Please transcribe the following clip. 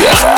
Yeah.